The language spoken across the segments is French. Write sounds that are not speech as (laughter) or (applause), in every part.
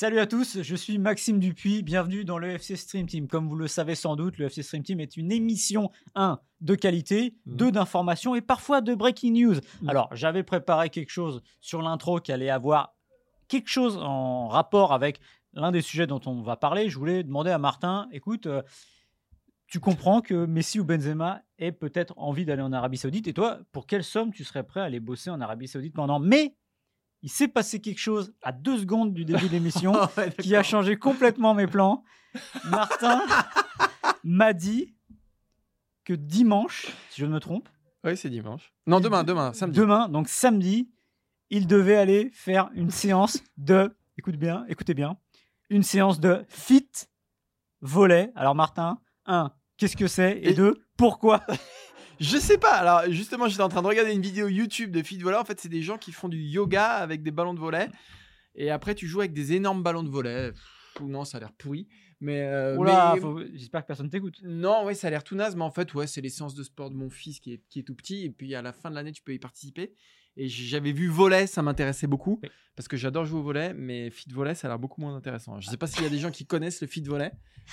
Salut à tous, je suis Maxime Dupuis, bienvenue dans le FC Stream Team. Comme vous le savez sans doute, le FC Stream Team est une émission 1 de qualité, 2 d'information et parfois de breaking news. Alors j'avais préparé quelque chose sur l'intro qui allait avoir quelque chose en rapport avec l'un des sujets dont on va parler. Je voulais demander à Martin, écoute, euh, tu comprends que Messi ou Benzema aient peut-être envie d'aller en Arabie Saoudite et toi, pour quelle somme tu serais prêt à aller bosser en Arabie Saoudite pendant mai il s'est passé quelque chose à deux secondes du début de l'émission (laughs) Ouais, qui a changé complètement mes plans. Martin (laughs) m'a dit que dimanche, si je ne me trompe, Oui, c'est dimanche. Non, demain, demain, samedi. demain, donc samedi, il devait aller faire une séance de, écoute bien, écoutez bien, une séance de fit volet. Alors Martin, un, qu'est-ce que c'est? Et Et- deux, pourquoi? (laughs) Je sais pas. Alors, justement, j'étais en train de regarder une vidéo YouTube de fit volley. En fait, c'est des gens qui font du yoga avec des ballons de volley. Et après, tu joues avec des énormes ballons de volley. Pff, non, ça a l'air pourri. Mais. euh, Oula, mais- faut- j'espère que personne t'écoute. Non, ouais, ça a l'air tout naze, mais en fait, ouais, c'est les séances de sport de mon fils qui est, qui est tout petit. Et puis à la fin de l'année, tu peux y participer. Et j'avais vu volet, ça m'intéressait beaucoup. Oui. Parce que j'adore jouer au volet, mais fit volet, ça a l'air beaucoup moins intéressant. Je sais pas s'il y a des gens qui connaissent le fit volet.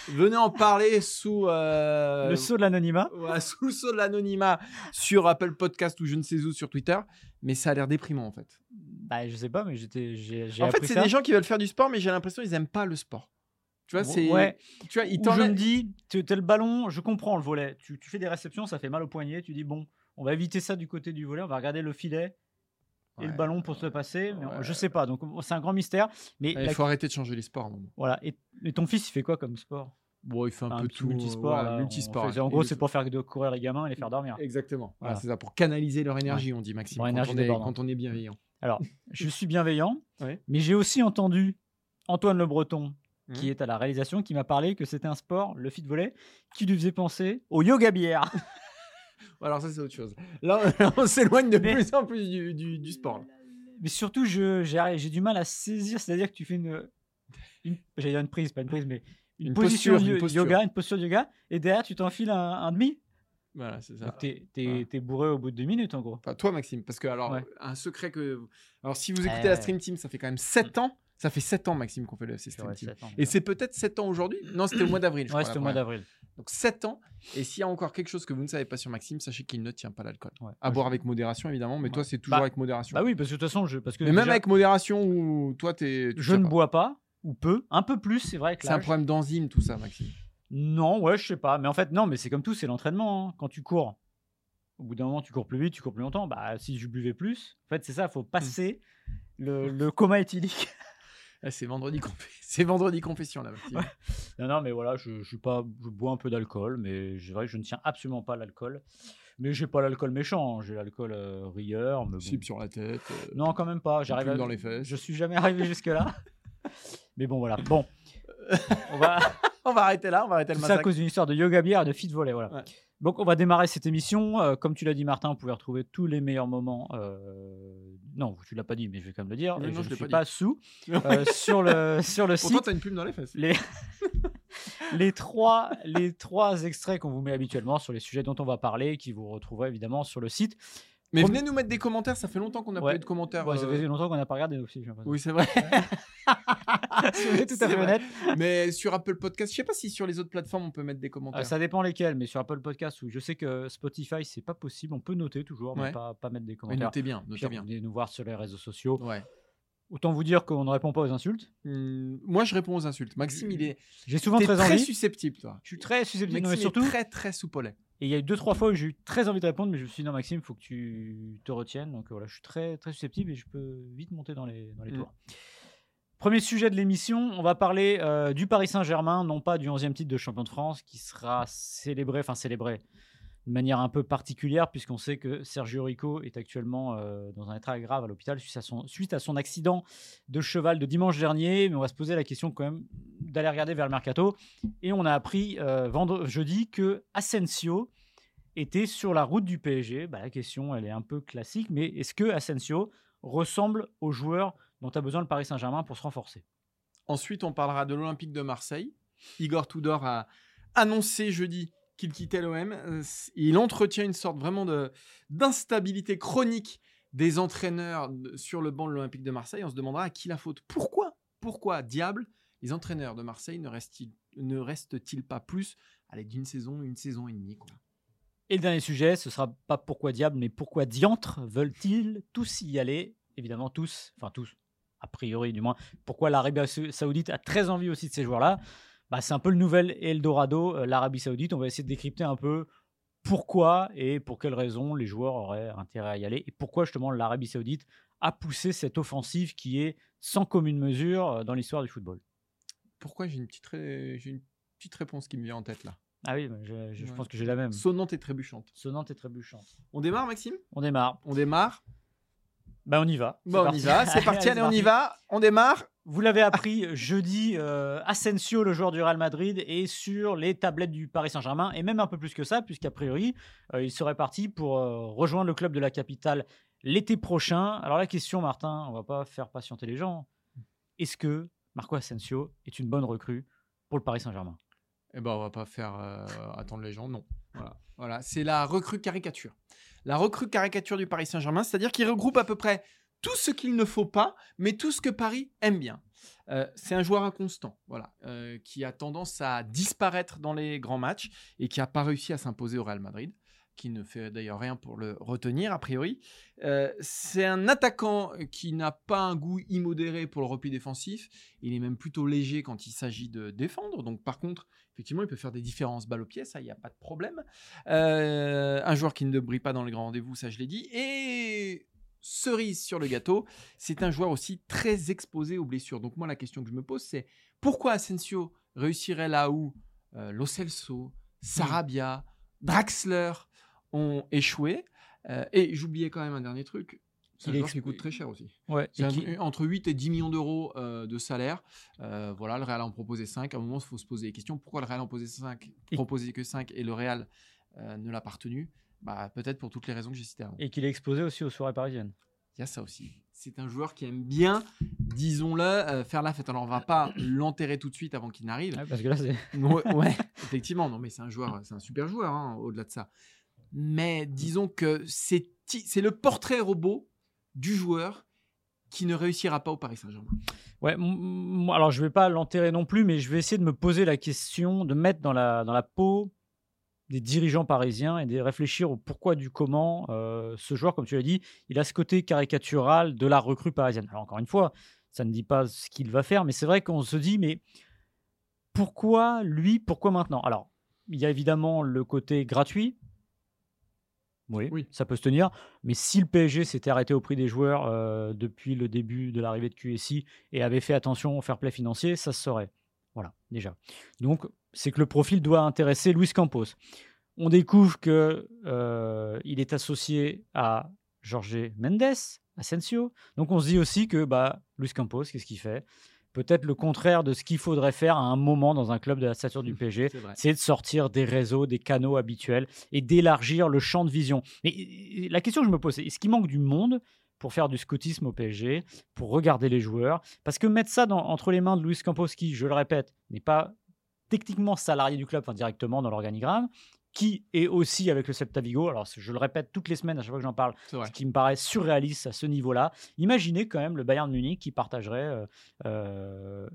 Venez en parler sous. euh, Le saut de l'anonymat. ouais, (laughs) sous le saut de l'anonymat sur Apple Podcast ou je ne sais où sur Twitter. Mais ça a l'air déprimant en fait. Bah, je sais pas, mais j'étais, En fait, c'est des gens qui veulent faire du sport, mais j'ai l'impression qu'ils aiment pas le sport. Tu vois, c'est. Ouais. Tu vois, t'en je me dis, tu as le ballon, je comprends le volet. Tu, tu fais des réceptions, ça fait mal au poignet. Tu dis, bon, on va éviter ça du côté du volet, on va regarder le filet et le ballon pour se passer. Mais Ouais. Je sais pas, donc c'est un grand mystère. Mais Il la- faut arrêter de changer les sports moment. voilà. Et, et ton fils, il fait quoi comme sport? Bon, il fait un, Un peu tout. multisport. ouais, là, on multisport. fait- en gros, c'est pour faire de courir les gamins et les faire dormir. Exactement. Voilà, Voilà. c'est ça, pour canaliser leur énergie, on dit Maxime. Leur quand, énergie on est, quand on est bienveillant. Alors, je (laughs) suis bienveillant, mais j'ai aussi entendu Antoine Le Breton, qui Mhm. est à la réalisation, qui m'a parlé que c'était un sport, le fit volley, qui lui faisait penser au yoga bière. (laughs) Alors, ça, c'est autre chose. Là, (laughs) on s'éloigne de Mais- plus en plus du, du- du sport. là. Mais surtout, j'ai du mal à saisir, c'est-à-dire que tu fais une, une j'allais dire une prise, pas une prise, mais une, Une position posture, une posture. yoga, une posture de yoga, et derrière tu t'enfiles un, un demi. Voilà, c'est ça. T'es bourré au bout de deux minutes en gros. Enfin, toi, Maxime, parce que, alors, Ouais. un secret que. Alors, si vous écoutez Euh. la Stream Team, ça fait quand même 7 ans. Ça fait 7 ans, Maxime, qu'on fait le Team. ans. Et c'est peut-être 7 ans aujourd'hui? Non, c'était au mois d'avril. je Ouais, c'était au mois d'avril. Donc 7 ans. Et s'il y a encore quelque chose que vous ne savez pas sur Maxime, sachez qu'il ne tient pas l'alcool. Ouais. À boire avec modération, évidemment, mais Ouais. toi, c'est toujours Bah- avec modération. Bah oui, parce que de toute façon, je, parce que mais même avec modération, ou toi, t'es. tu je ne pas. bois pas ou peu, un peu plus, c'est vrai. C'est un problème d'enzyme, tout ça, Maxime. Non, ouais, je sais pas. Mais en fait, non, mais c'est comme tout, c'est l'entraînement. hein. Quand tu cours, au bout d'un moment, tu cours plus vite, tu cours plus longtemps. Bah, si je buvais plus, en fait, c'est ça, il faut passer le, le coma éthylique. Ah, c'est vendredi, (laughs) c'est confession, là. Ouais. non, non, mais voilà, je, je, suis pas, je bois un peu d'alcool, mais c'est vrai que je ne tiens absolument pas à l'alcool. Mais j'ai pas l'alcool méchant, hein. j'ai l'alcool euh, rieur. Mais bon. Cible sur la tête. euh, Non, quand même pas. J'arrive à- dans les fesses. Je suis jamais arrivé jusque-là. (laughs) mais bon, voilà. Bon, (laughs) on va. On va arrêter là, on va arrêter le Tout ça à massacre. cause d'une histoire de yoga bière et de fit volley. Voilà. Ouais. Donc, on va démarrer cette émission. Euh, comme tu l'as dit, Martin, vous pouvez retrouver tous les meilleurs moments. euh, Non, tu l'as pas dit, mais je vais quand même le dire. Non, je ne suis pas pas sous (laughs) euh, sur le sur le Pourtant, site. t'as une plume dans les fesses. Les... (laughs) les trois les trois extraits qu'on vous met habituellement sur les sujets dont on va parler, qui vous retrouverez évidemment sur le site. Mais venez nous mettre des commentaires, ça fait longtemps qu'on n'a Ouais. pas eu de commentaires. Ouais, ça euh, fait longtemps qu'on n'a pas regardé aussi. j'ai. Oui, c'est vrai. (laughs) Si on est tout à C'est fait honnête. Mais sur Apple Podcast, je sais pas si sur les autres plateformes on peut mettre des Euh, commentaires. ça dépend lesquels, mais sur Apple Podcast, où je sais que Spotify, c'est pas possible. On peut noter toujours, mais Ouais. pas, pas mettre des Mais commentaires. notez bien, Puis notez vous bien. venez nous voir sur les réseaux sociaux. Ouais. Autant vous dire qu'on ne répond pas aux insultes. Hum, moi, je réponds aux insultes. Maxime, il est. J'ai souvent très très envie. susceptible, toi. Je suis très susceptible, non, Maxime mais surtout. est très très soupolé. Et il y a eu deux trois fois où j'ai eu très envie de répondre, mais je me suis dit non Maxime, faut que tu te retiennes. Donc voilà, je suis très très susceptible et je peux vite monter dans les dans les Mm. tours. Premier sujet de l'émission, on va parler euh, du Paris Saint-Germain, non pas du 11e titre de champion de France qui sera célébré, enfin célébré de manière un peu particulière puisqu'on sait que Sergio Rico est actuellement euh, dans un état grave à l'hôpital suite suite à son accident de cheval de dimanche dernier. Mais on va se poser la question quand même d'aller regarder vers le mercato et on a appris euh, vendredi jeudi que Asensio était sur la route du PSG. Bah, la question, elle est un peu classique, mais est-ce que Asensio ressemble au joueur dont a besoin le Paris Saint-Germain pour se renforcer? Ensuite, on parlera de l'Olympique de Marseille. Igor Tudor a annoncé jeudi qu'il quittait l'OM. Euh, Il entretient une sorte vraiment d'instabilité chronique des entraîneurs sur le banc de l'Olympique de Marseille. On se demandera à qui la faute. Pourquoi? Pourquoi, diable, les entraîneurs de Marseille ne restent-ils ne restent-ils pas plus? Allez, d'une saison, une saison et demie. Et le dernier sujet, ce sera pas pourquoi diable, mais pourquoi diantre veulent-ils tous y aller? Évidemment, tous, enfin tous, a priori du moins. Pourquoi l'Arabie Sa- Saoudite a très envie aussi de ces joueurs-là? Bah, C'est un peu le nouvel Eldorado, euh, l'Arabie Saoudite. On va essayer de décrypter un peu pourquoi et pour quelles raisons les joueurs auraient intérêt à y aller et pourquoi justement l'Arabie Saoudite a poussé cette offensive qui est sans commune mesure euh, dans l'histoire du football. Pourquoi j'ai une petite ré- j'ai une petite réponse qui me vient en tête là. Ah oui, je, je Ouais. pense que j'ai la même. Sonnante et trébuchante. Sonnante et trébuchante. On démarre Maxime? On démarre. On démarre. Bah on y va. Bon, on parti. y va, c'est parti, (laughs) allez, on y va. On démarre. Vous l'avez appris jeudi, euh, Asensio, le joueur du Real Madrid, est sur les tablettes du Paris Saint-Germain, et même un peu plus que ça, puisqu'a priori, euh, il serait parti pour euh, rejoindre le club de la capitale l'été prochain. Alors la question, Martin, on va pas faire patienter les gens. Est-ce que Marco Asensio est une bonne recrue pour le Paris Saint-Germain? Eh ben, on va pas faire euh, attendre les gens, non. Voilà, voilà. c'est la recrue caricature. La recrue caricature du Paris Saint-Germain, c'est-à-dire qu'il regroupe à peu près tout ce qu'il ne faut pas, mais tout ce que Paris aime bien. Euh, c'est un joueur inconstant, voilà, euh, qui a tendance à disparaître dans les grands matchs et qui n'a pas réussi à s'imposer au Real Madrid, qui ne fait d'ailleurs rien pour le retenir a priori. Euh, c'est un attaquant qui n'a pas un goût immodéré pour le repli défensif. Il est même plutôt léger quand il s'agit de défendre. Donc par contre, effectivement, il peut faire des différences balle au pied, ça, il n'y a pas de problème. Euh, un joueur qui ne brille pas dans les grands rendez-vous, ça je l'ai dit. Et cerise sur le gâteau, c'est un joueur aussi très exposé aux blessures. Donc moi, la question que je me pose, c'est pourquoi Asensio réussirait là où euh, Lo Celso, Sarabia, Draxler ont échoué? Euh, Et j'oubliais quand même un dernier truc. C'est un joueur qui coûte très cher aussi. Ouais, entre 8 et 10 millions d'euros euh, de salaire. Euh, voilà, le Real en proposait 5. À un moment, il faut se poser des questions. Pourquoi le Real en proposait 5, Et- proposait que 5 et le Real euh, ne l'a pas retenu? Bah, Peut-être pour toutes les raisons que j'ai citées avant. Et qu'il est exposé aussi aux soirées parisiennes. Il y a ça aussi. C'est un joueur qui aime bien, disons-le, faire la fête. Alors, on va pas l'enterrer tout de suite avant qu'il n'arrive. Ouais, parce que là, c'est. (laughs) Ouais, ouais, (laughs) effectivement. Non, mais c'est un joueur, c'est un super joueur, hein, au-delà de ça. Mais disons que c'est le portrait robot du joueur qui ne réussira pas au Paris Saint-Germain. Ouais, alors je vais pas l'enterrer non plus, mais je vais essayer de me poser la question, de mettre dans la, dans la peau des dirigeants parisiens et de réfléchir au pourquoi du comment euh, ce joueur, comme tu l'as dit, il a ce côté caricatural de la recrue parisienne. Alors encore une fois, ça ne dit pas ce qu'il va faire, mais c'est vrai qu'on se dit, mais pourquoi lui, pourquoi maintenant? Alors, il y a évidemment le côté gratuit. Oui, Oui. ça peut se tenir. Mais si le PSG s'était arrêté au prix des joueurs euh, depuis le début de l'arrivée de QSI et avait fait attention au fair play financier, ça se saurait. Voilà, déjà. Donc, c'est que le profil doit intéresser Luis Campos. On découvre que euh, il est associé à Jorge Mendes, Asensio. Donc, on se dit aussi que bah, Luis Campos, qu'est-ce qu'il fait? Peut-être le contraire de ce qu'il faudrait faire à un moment dans un club de la stature du PSG C'est de sortir des réseaux, des canaux habituels et d'élargir le champ de vision. Mais la question que je me pose, c'est est-ce qu'il manque du monde pour faire du scoutisme au PSG, pour regarder les joueurs? Parce que mettre ça dans- entre les mains de Luis Campos, qui, je le répète, n'est pas techniquement salarié du club, enfin directement dans l'organigramme, qui est aussi avec le Celta Vigo, alors je le répète toutes les semaines à chaque fois que j'en parle, ce qui me paraît surréaliste à ce niveau-là. Imaginez quand même le Bayern de Munich qui partagerait. euh, euh,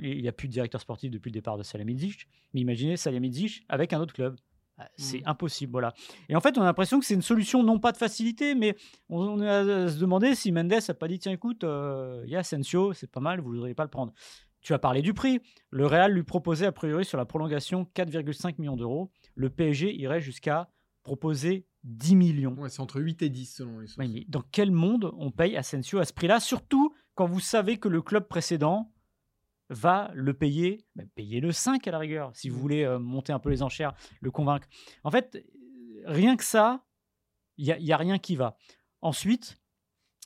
il n'y a plus de directeur sportif depuis le départ de Salihamidzic, mais imaginez Salihamidzic avec un autre club, Euh, C'est Mhm. impossible, voilà. Et en fait, on a l'impression que c'est une solution non pas de facilité, mais on, on à se demander si Mendes a pas dit tiens écoute, euh, il y a Asensio, c'est pas mal, vous ne voudriez pas le prendre. Tu as parlé du prix. Le Real lui proposait a priori sur la prolongation 4,5 millions d'euros. Le PSG irait jusqu'à proposer 10 millions. Ouais, c'est entre 8 et 10 selon les sources. Mais dans quel monde on paye Asensio à ce prix-là? Surtout quand vous savez que le club précédent va le payer, bah, payer le 5 à la rigueur, si vous Mm. voulez euh, monter un peu les enchères, le convaincre. En fait, euh, rien que ça, il n'y a, il y a rien qui va. Ensuite,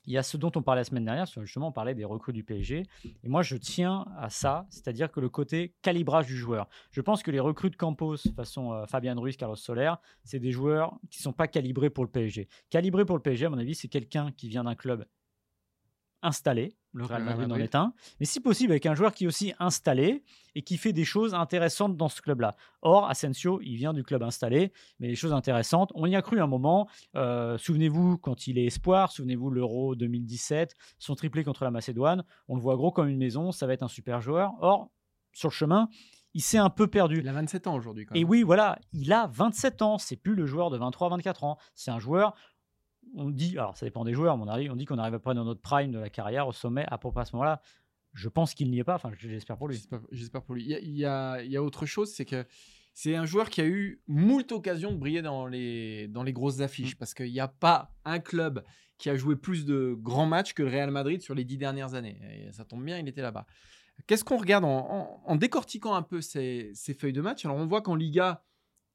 il y a ce dont on parlait la semaine dernière, justement, on parlait des recrues du PSG. Et moi, je tiens à ça, c'est-à-dire que le côté calibrage du joueur. Je pense que les recrues de Campos, façon euh, Fabian Ruiz, Carlos Soler, c'est des joueurs qui ne sont pas calibrés pour le PSG. Calibré pour le PSG, à mon avis, c'est quelqu'un qui vient d'un club installé. Le Real Real Madrid en est un. Mais si possible, avec un joueur qui est aussi installé et qui fait des choses intéressantes dans ce club-là. Or, Asensio, il vient du club installé, mais des choses intéressantes. On y a cru un moment. Euh, souvenez-vous, quand il est espoir, souvenez-vous l'Euro 2017, son triplé contre la Macédoine. On le voit gros comme une maison, ça va être un super joueur. Or, sur le chemin, il s'est un peu perdu. Il a 27 ans aujourd'hui. Et oui, voilà, il a 27 ans. C'est plus le joueur de 23-24 ans. C'est un joueur. On dit, alors ça dépend des joueurs, mais on, arrive, on dit qu'on arrive après dans notre prime de la carrière, au sommet, à peu près à ce moment-là. Je pense qu'il n'y est pas. Enfin, j'espère pour lui. J'espère- pour lui. Il y a, il y a- il y a autre chose, c'est que c'est un joueur qui a eu moult occasions de briller dans les, dans les grosses Mm. affiches parce qu'il n'y a pas un club qui a joué plus de grands matchs que le Real Madrid sur les dix dernières années. Et ça tombe bien, il était là-bas. Qu'est-ce qu'on regarde en, en- en décortiquant un peu ces, ces feuilles de match? Alors, on voit qu'en Liga,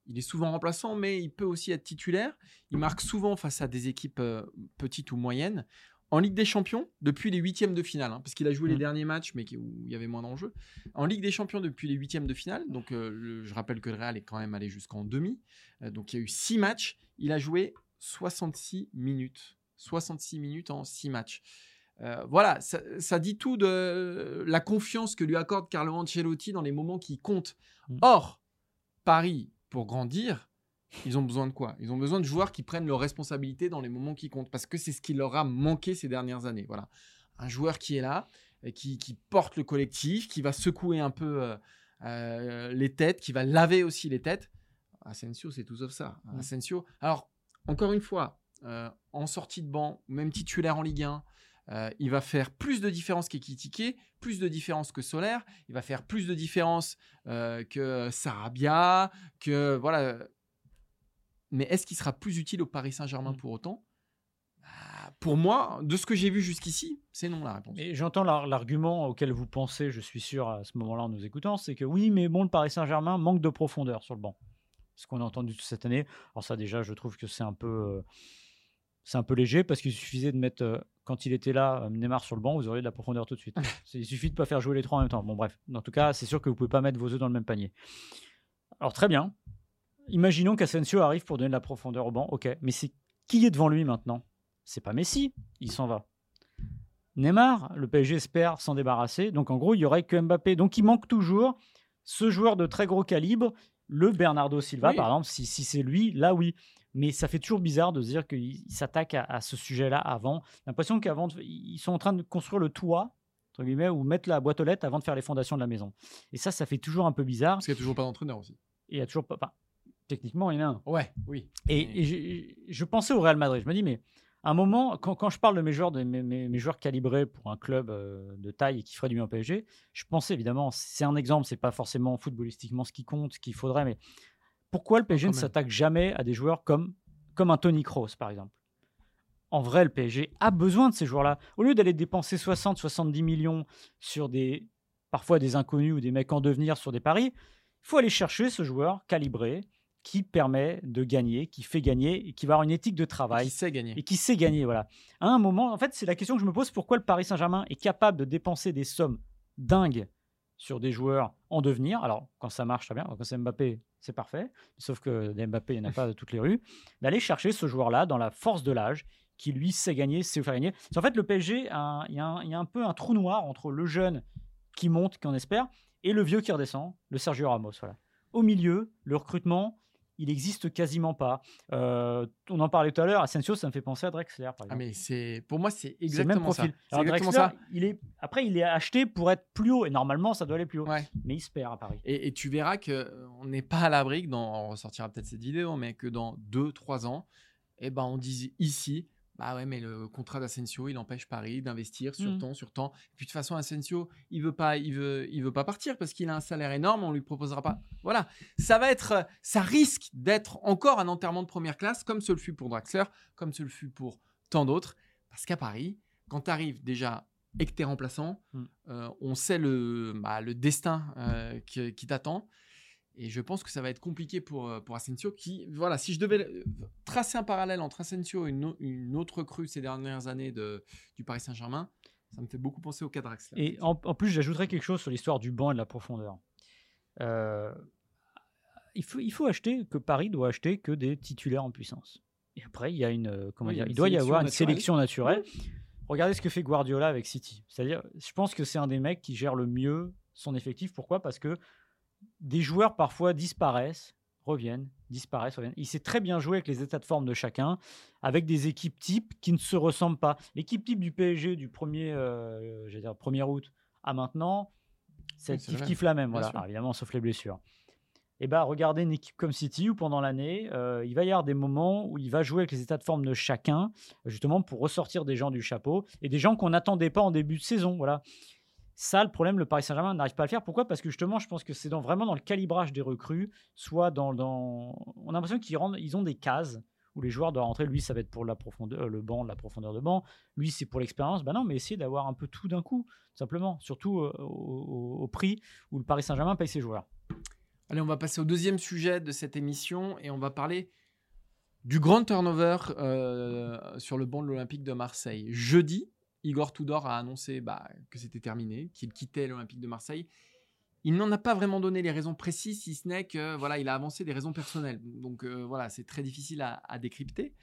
il est souvent remplaçant, mais il peut aussi être titulaire. Il marque souvent face à des équipes euh, petites ou moyennes. En Ligue des Champions, depuis les huitièmes de finale, hein, parce qu'il a joué les Mm. derniers matchs, mais où il y avait moins d'enjeux. En Ligue des Champions, depuis les huitièmes de finale, donc euh, le- je rappelle que le Real est quand même allé jusqu'en demi. Euh, donc il y a eu six matchs. Il a joué 66 minutes. 66 minutes en six matchs. Euh, voilà, ça, ça dit tout de la confiance que lui accorde Carlo Ancelotti dans les moments qui comptent. Mm. Or, Paris, pour grandir, ils ont besoin de quoi? Ils ont besoin de joueurs qui prennent leurs responsabilités dans les moments qui comptent, parce que c'est ce qui leur a manqué ces dernières années. Voilà, un joueur qui est là, qui, qui porte le collectif, qui va secouer un peu euh, euh, les têtes, qui va laver aussi les têtes. Asensio, c'est tout sauf ça. Asensio. Alors, encore une fois, euh, en sortie de banc, même titulaire en Ligue 1, euh, il va faire plus de différence qu'Ekitike, plus de différence que Solaire, il va faire plus de différence euh, que Sarabia, que voilà. Mais est-ce qu'il sera plus utile au Paris Saint-Germain Mm. pour autant? Bah, Pour moi, de ce que j'ai vu jusqu'ici, c'est non la réponse. Et j'entends l'ar- l'argument auquel vous pensez, je suis sûr, à ce moment-là en nous écoutant, c'est que oui, mais bon, le Paris Saint-Germain manque de profondeur sur le banc. Ce qu'on a entendu toute cette année. Alors ça, déjà, je trouve que c'est un peu, euh, c'est un peu léger parce qu'il suffisait de mettre, euh, quand il était là, euh, Neymar sur le banc, vous auriez de la profondeur tout de suite. (laughs) Il suffit de pas faire jouer les trois en même temps. Bon, bref. En tout cas, c'est sûr que vous pouvez pas mettre vos œufs dans le même panier. Alors très bien. Imaginons qu'Asensio arrive pour donner de la profondeur au banc. Ok, mais c'est qui est devant lui maintenant? C'est pas Messi. Il s'en va. Neymar, le PSG espère s'en débarrasser. Donc en gros, il y aurait que Mbappé. Donc il manque toujours ce joueur de très gros calibre, le Bernardo Silva, Oui. par exemple. Si, si c'est lui, là oui. Mais ça fait toujours bizarre de se dire qu'il s'attaque à, à ce sujet-là avant. J'ai L'impression qu'avant, ils sont en train de construire le toit, entre guillemets, ou mettre la boîte aux lettres avant de faire les fondations de la maison. Et ça, ça fait toujours un peu bizarre. Parce qu'il n'y a toujours pas d'entraîneur aussi. Et il y a toujours pas. enfin, techniquement, il y en a un. Ouais, oui. Et, je pensais au Real Madrid. Je me dis, mais à un moment, quand, quand je parle de mes joueurs, de mes, mes- mes joueurs calibrés pour un club euh, de taille et qui ferait du bien au PSG, je pensais évidemment, c'est un exemple, c'est pas forcément footballistiquement ce qui compte, ce qu'il faudrait, mais pourquoi le PSG ne s'attaque jamais à des joueurs comme, comme un Tony Kroos, par exemple? En vrai, le PSG a besoin de ces joueurs-là. Au lieu d'aller dépenser 60, 70 millions sur des parfois des inconnus ou des mecs en devenir sur des paris, il faut aller chercher ce joueur calibré qui permet de gagner, qui fait gagner et qui va avoir une éthique de travail Qui sait gagner. et qui sait gagner. Voilà. À un moment, en fait, c'est la question que je me pose pourquoi le Paris Saint-Germain est capable de dépenser des sommes dingues sur des joueurs en devenir. Alors, quand ça marche, très bien. Quand c'est Mbappé, c'est parfait. Sauf que Mbappé, il n'y en a pas de toutes les rues. D'aller chercher ce joueur-là dans la force de l'âge, qui lui sait gagner, sait faire gagner. En fait le PSG, il y, a y a un peu un trou noir entre le jeune qui monte, qu'on espère, et le vieux qui redescend, le Sergio Ramos. Voilà. Au milieu, le recrutement, il existe quasiment pas. Euh, on en parlait tout à l'heure, Asensio, ça me fait penser à Drexler, par Ah, exemple. mais c'est pour moi, c'est C'est le exactement même ça. profil. C'est Alors, exactement Drexler, ça. il est... Après, il est acheté pour être plus haut, et normalement, ça doit aller plus haut. Ouais. Mais il se perd à Paris. Et, et tu verras que euh, on n'est pas à l'abri dans, on ressortira peut-être cette vidéo, mais que dans 2-3 ans, eh ben on dise ici, bah ouais, mais le contrat d'Asensio, il empêche Paris d'investir sur Mhm. temps, sur temps. Et puis de toute façon, Asensio, il veut pas, il veut, il veut pas partir parce qu'il a un salaire énorme, on lui proposera pas. Voilà, ça va être, ça risque d'être encore un enterrement de première classe, comme ce le fut pour Draxler, comme ce le fut pour tant d'autres, parce qu'à Paris, quand tu arrives déjà et que tu es remplaçant, Mm. euh, on sait le, bah, le destin euh, qui, qui t'attend. Et je pense que ça va être compliqué pour, euh, pour Asensio. Qui, voilà, si je devais euh, tracer un parallèle entre Asensio et une, une autre crue ces dernières années de, du Paris Saint-Germain, ça me fait beaucoup penser au cas de Draxler. Et en, en plus, j'ajouterais quelque chose sur l'histoire du banc et de la profondeur. Euh, il, faut, il faut acheter, que Paris doit acheter que des titulaires en puissance. Et après, il y a une, comment Oui, dire, il doit y avoir une sélection naturelle. Regardez ce que fait Guardiola avec City. C'est-à-dire, je pense que c'est un des mecs qui gère le mieux son effectif. Pourquoi? Parce que des joueurs parfois disparaissent, reviennent, disparaissent, reviennent. Il sait très bien jouer avec les états de forme de chacun, avec des équipes types qui ne se ressemblent pas. L'équipe type du PSG du 1er, euh, j'allais dire 1er août à maintenant, c'est kiff même, kiff la même. Voilà. Alors, évidemment, sauf les blessures. Et bah, regardez une équipe comme City où pendant l'année, euh, il va y avoir des moments où il va jouer avec les états de forme de chacun, justement pour ressortir des gens du chapeau et des gens qu'on n'attendait pas en début de saison. Voilà. Ça, le problème, le Paris Saint-Germain n'arrive pas à le faire. Pourquoi? Parce que justement, je pense que c'est dans, vraiment dans le calibrage des recrues, soit dans. dans... On a l'impression qu'ils rendent, ils ont des cases où les joueurs doivent rentrer. Lui, ça va être pour la profondeur, euh, le banc, la profondeur de banc. Lui, c'est pour l'expérience. Ben non, mais essayez d'avoir un peu tout d'un coup, simplement. Surtout euh, au prix où le Paris Saint-Germain paye ses joueurs. Allez, on va passer au deuxième sujet de cette émission et on va parler du grand turnover euh, sur le banc de l'Olympique de Marseille. Jeudi, Igor Tudor a annoncé bah, que c'était terminé, qu'il quittait l'Olympique de Marseille. Il n'en a pas vraiment donné les raisons précises, si ce n'est que voilà, il a avancé des raisons personnelles. Donc euh, voilà, c'est très difficile à, décrypter.